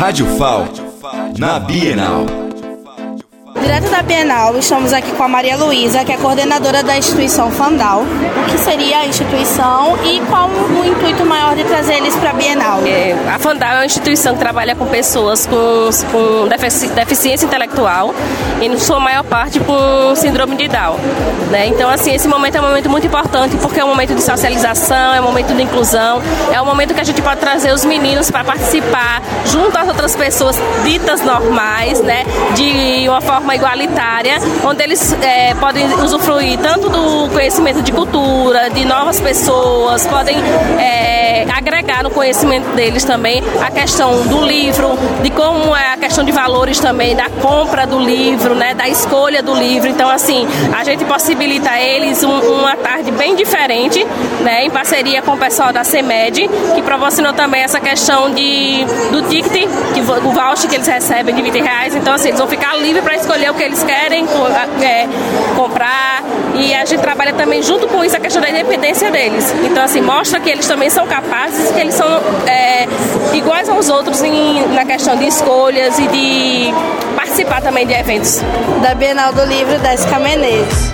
Rádio FAL, na Bienal. Direto da Bienal, estamos aqui com a Maria Luísa, que é coordenadora da instituição Fandal. O que seria a instituição e qual o intuito maior de trazer eles para a Bienal? É, a Fandal é uma instituição que trabalha com pessoas com, com deficiência intelectual e, em sua maior parte, com síndrome de Down. Né? Então, assim, esse momento é um momento muito importante porque é um momento de socialização, é um momento de inclusão, é um momento que a gente pode trazer os meninos para participar junto às outras pessoas ditas normais, né? de uma forma forma igualitária, onde eles é, podem usufruir tanto do conhecimento de cultura, de novas pessoas, podem é, agregar no conhecimento deles também a questão do livro, de como é a questão de valores também, da compra do livro, né, da escolha do livro. Então, assim, a gente possibilita a eles um, uma tarde bem diferente, né, em parceria com o pessoal da CEMED, que proporcionou também essa questão de, do ticket, que, o voucher que eles recebem de 20 reais. Então, assim, eles vão ficar livres para escolher escolher o que eles querem é, comprar e a gente trabalha também junto com isso a questão da independência deles. Então, assim, mostra que eles também são capazes, que eles são é, iguais aos outros em, na questão de escolhas e de participar também de eventos. Da Bienal do Livro, Désica Menezes.